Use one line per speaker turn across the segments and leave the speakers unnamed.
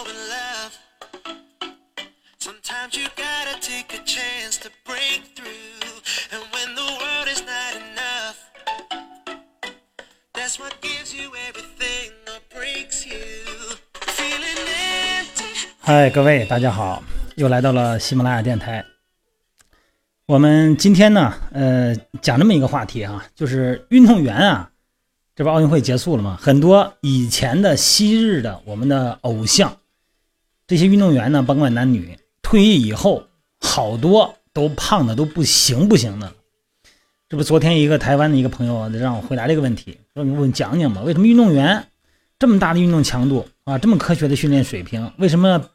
fall in love. Sometimes you gotta take a chance to break through. And when the world is not enough, that's what gives you everything or breaks you. Feeling empty.
嗨，各位大家好，又来到了喜马拉雅电台。我们今天呢，呃，讲这么一个话题啊，就是运动员啊，这不奥运会结束了吗？很多以前的昔日的我们的偶像，这些运动员呢，甭管男女，退役以后，好多都胖的都不行不行的。这不，昨天一个台湾的一个朋友让我回答这个问题，说你问讲讲吧，为什么运动员这么大的运动强度啊，这么科学的训练水平，为什么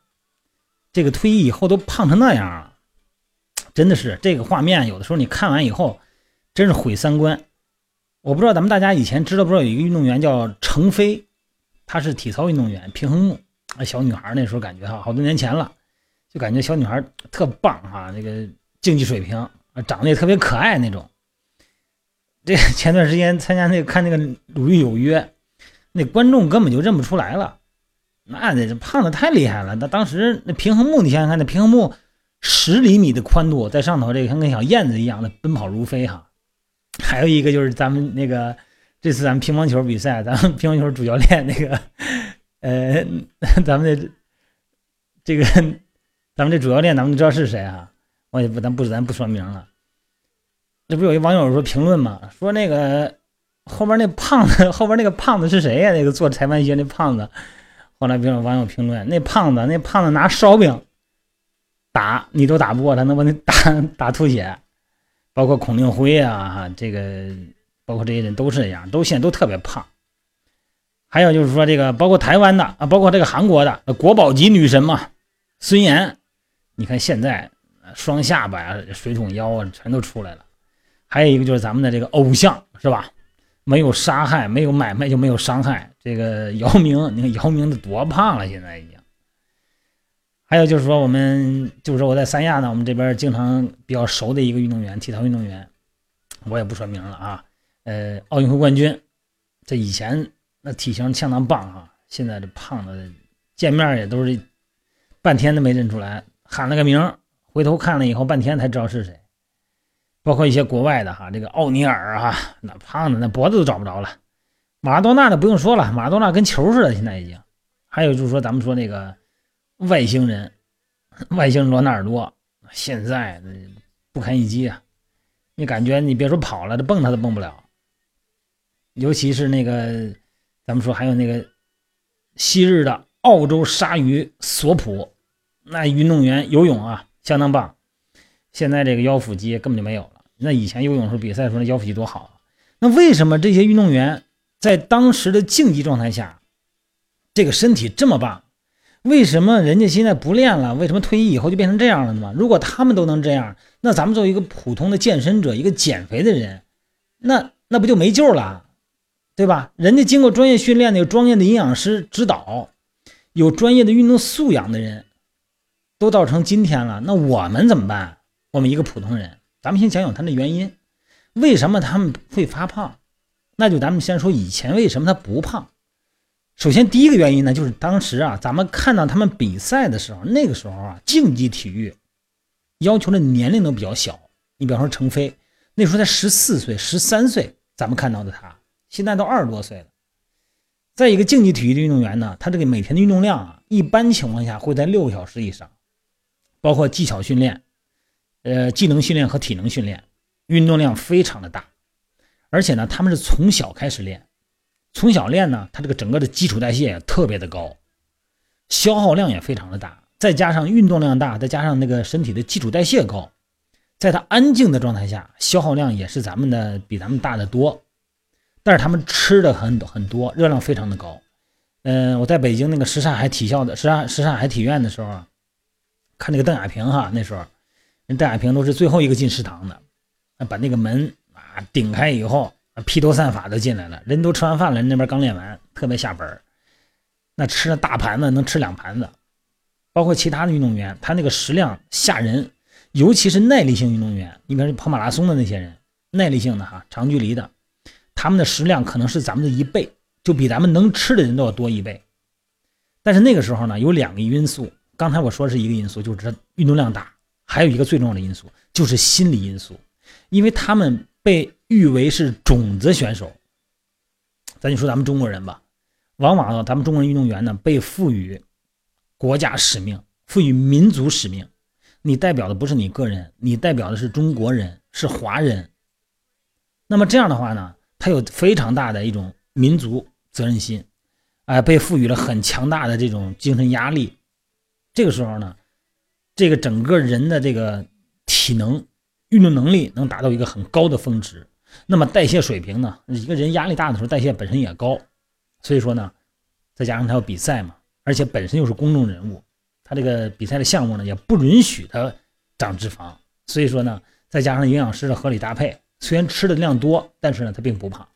这个退役以后都胖成那样啊？真的是这个画面，有的时候你看完以后，真是毁三观。我不知道咱们大家以前知道不知道有一个运动员叫程飞，他是体操运动员，平衡木，小女孩那时候感觉哈，好多年前了，就感觉小女孩特棒哈，那个竞技水平啊，长得也特别可爱那种。这前段时间参加那个看那个《鲁豫有约》，那观众根本就认不出来了，那这胖的太厉害了。那当时那平衡木，你想想看，那平衡木。十厘米的宽度，在上头这个像跟小燕子一样的奔跑如飞哈。还有一个就是咱们那个这次咱们乒乓球比赛，咱们乒乓球主教练那个呃，咱们的这个咱们这主教练，咱们知道是谁啊？我也不咱不咱不说名了。这不有一网友说评论吗？说那个后边那胖子，后边那个胖子是谁呀？那个做裁判鞋那胖子。后来别有网友评论，那胖子那胖子拿烧饼。打你都打不过他，能把你打打吐血，包括孔令辉啊，这个包括这些人都是这样，都现在都特别胖。还有就是说这个，包括台湾的啊，包括这个韩国的国宝级女神嘛，孙岩，你看现在双下巴呀、水桶腰啊，全都出来了。还有一个就是咱们的这个偶像是吧？没有杀害，没有买卖就没有伤害。这个姚明，你看姚明的多胖了，现在已经。还有就是说，我们就是说我在三亚呢，我们这边经常比较熟的一个运动员，体操运动员，我也不说名了啊。呃，奥运会冠军，这以前那体型相当棒哈，现在这胖的，见面也都是半天都没认出来，喊了个名，回头看了以后半天才知道是谁。包括一些国外的哈，这个奥尼尔哈，那胖的那脖子都找不着了。马拉多纳的不用说了，马拉多纳跟球似的，现在已经。还有就是说，咱们说那个。外星人，外星罗纳尔多，现在不堪一击啊！你感觉你别说跑了，这蹦他都蹦不了。尤其是那个，咱们说还有那个昔日的澳洲鲨鱼索普，那运动员游泳啊相当棒。现在这个腰腹肌根本就没有了。那以前游泳时候比赛时候那腰腹肌多好啊！那为什么这些运动员在当时的竞技状态下，这个身体这么棒？为什么人家现在不练了？为什么退役以后就变成这样了呢？如果他们都能这样，那咱们作为一个普通的健身者，一个减肥的人，那那不就没救了，对吧？人家经过专业训练的、有专业的营养师指导、有专业的运动素养的人，都到成今天了。那我们怎么办？我们一个普通人，咱们先讲讲他的原因，为什么他们会发胖？那就咱们先说以前为什么他不胖。首先，第一个原因呢，就是当时啊，咱们看到他们比赛的时候，那个时候啊，竞技体育要求的年龄都比较小。你比方说程飞，那时候才十四岁、十三岁，咱们看到的他，现在都二十多岁了。再一个，竞技体育的运动员呢，他这个每天的运动量啊，一般情况下会在六个小时以上，包括技巧训练、呃技能训练和体能训练，运动量非常的大。而且呢，他们是从小开始练。从小练呢，他这个整个的基础代谢也特别的高，消耗量也非常的大，再加上运动量大，再加上那个身体的基础代谢高，在他安静的状态下，消耗量也是咱们的比咱们大的多。但是他们吃的很很多，热量非常的高。嗯，我在北京那个什刹海体校的什刹什刹海体院的时候，看那个邓亚萍哈，那时候人邓亚萍都是最后一个进食堂的，把那个门啊顶开以后。披头散发的进来了，人都吃完饭了，人那边刚练完，特别下本那吃了大盘子，能吃两盘子。包括其他的运动员，他那个食量吓人，尤其是耐力性运动员，你比如跑马拉松的那些人，耐力性的哈，长距离的，他们的食量可能是咱们的一倍，就比咱们能吃的人都要多一倍。但是那个时候呢，有两个因素，刚才我说是一个因素，就是运动量大，还有一个最重要的因素就是心理因素，因为他们被誉为是种子选手。咱就说咱们中国人吧，往往呢咱们中国人运动员呢被赋予国家使命，赋予民族使命。你代表的不是你个人，你代表的是中国人，是华人。那么这样的话呢，他有非常大的一种民族责任心，哎，被赋予了很强大的这种精神压力。这个时候呢，这个整个人的这个体能、运动能力能达到一个很高的峰值。那么代谢水平呢，一个人压力大的时候，代谢本身也高。所以说呢，再加上他要比赛嘛，而且本身又是公众人物。他这个比赛的项目呢，也不允许他长脂肪，所以说呢，再加上营养师的合理搭配，虽然吃的量多，但是呢，他并不胖。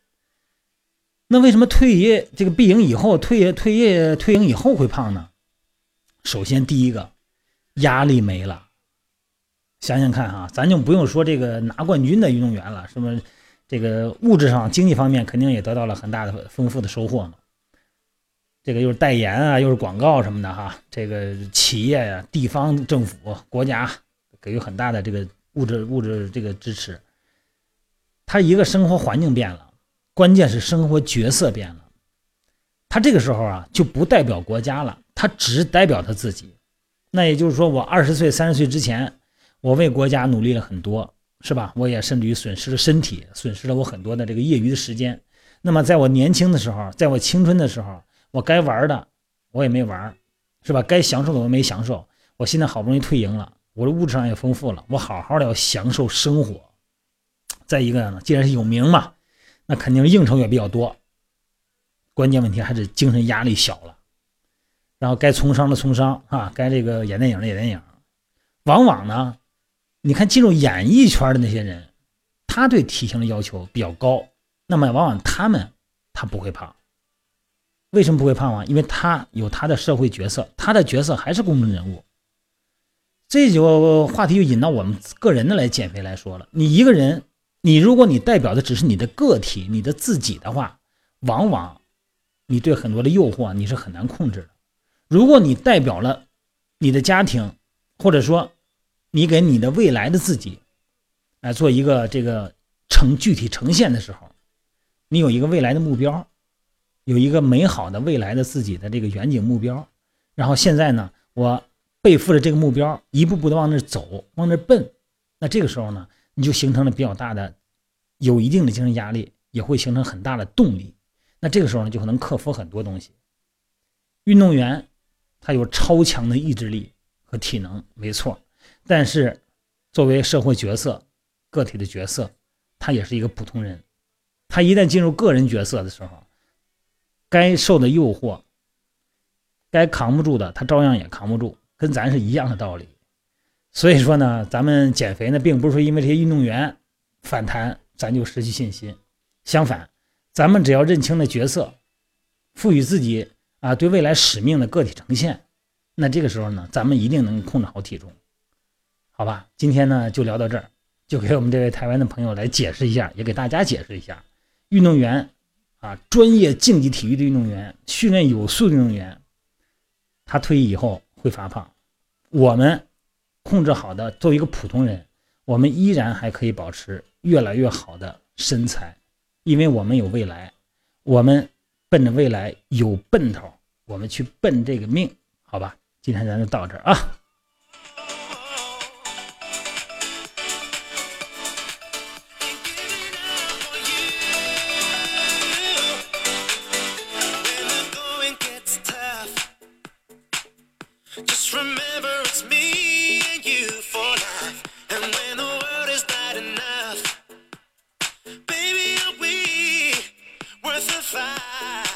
那为什么退役这个闭营以后，退役退役退营以后会胖呢？首先第一个，压力没了。想想看哈，咱就不用说这个拿冠军的运动员了，什么这个物质上、经济方面肯定也得到了很大的丰富的收获嘛。这个又是代言啊，又是广告什么的哈。这个企业呀、地方政府、国家给予很大的这个物质物质这个支持。他一个生活环境变了，关键是生活角色变了。他这个时候啊，就不代表国家了，他只代表他自己。那也就是说，我二十岁、三十岁之前，我为国家努力了很多，是吧？我也甚至于损失了身体，损失了我很多的这个业余的时间。那么，在我年轻的时候，在我青春的时候。我该玩的，我也没玩，是吧？该享受的我没享受。我现在好不容易退营了，我的物质上也丰富了，我好好的要享受生活。再一个呢，既然是有名嘛，那肯定应酬也比较多。关键问题还是精神压力小了。然后该从商的从商啊，该这个演电影的演电影。往往呢，你看进入演艺圈的那些人，他对体型的要求比较高，那么往往他们他不会胖。为什么不会胖啊？因为他有他的社会角色，他的角色还是公众人物。这就话题就引到我们个人的来减肥来说了。你一个人，你如果你代表的只是你的个体，你的自己的话，往往你对很多的诱惑你是很难控制的。如果你代表了你的家庭，或者说你给你的未来的自己来做一个这个呈具体呈现的时候，你有一个未来的目标。有一个美好的未来的自己的这个远景目标，然后现在呢，我背负着这个目标，一步步的往那走，往那奔。那这个时候呢，你就形成了比较大的，有一定的精神压力，也会形成很大的动力。那这个时候呢，就可能克服很多东西。运动员他有超强的意志力和体能，没错。但是作为社会角色、个体的角色，他也是一个普通人。他一旦进入个人角色的时候，该受的诱惑，该扛不住的，他照样也扛不住，跟咱是一样的道理。所以说呢，咱们减肥呢，并不是说因为这些运动员反弹，咱就失去信心。相反，咱们只要认清了角色，赋予自己啊对未来使命的个体呈现，那这个时候呢，咱们一定能控制好体重，好吧？今天呢就聊到这儿，就给我们这位台湾的朋友来解释一下，也给大家解释一下，运动员。啊，专业竞技体育的运动员，训练有素的运动员，他退役以后会发胖。我们控制好的，作为一个普通人，我们依然还可以保持越来越好的身材，因为我们有未来，我们奔着未来有奔头，我们去奔这个命，好吧？今天咱就到这啊。
Just remember it's me and you for life. And when the world is not enough, baby, are we worth the fight?